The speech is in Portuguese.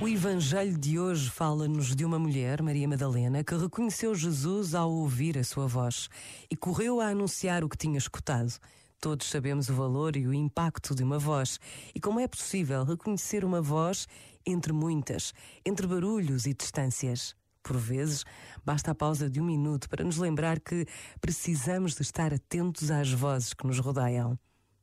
O Evangelho de hoje fala-nos de uma mulher, Maria Madalena, que reconheceu Jesus ao ouvir a sua voz e correu a anunciar o que tinha escutado. Todos sabemos o valor e o impacto de uma voz e como é possível reconhecer uma voz entre muitas, entre barulhos e distâncias. Por vezes, basta a pausa de um minuto para nos lembrar que precisamos de estar atentos às vozes que nos rodeiam.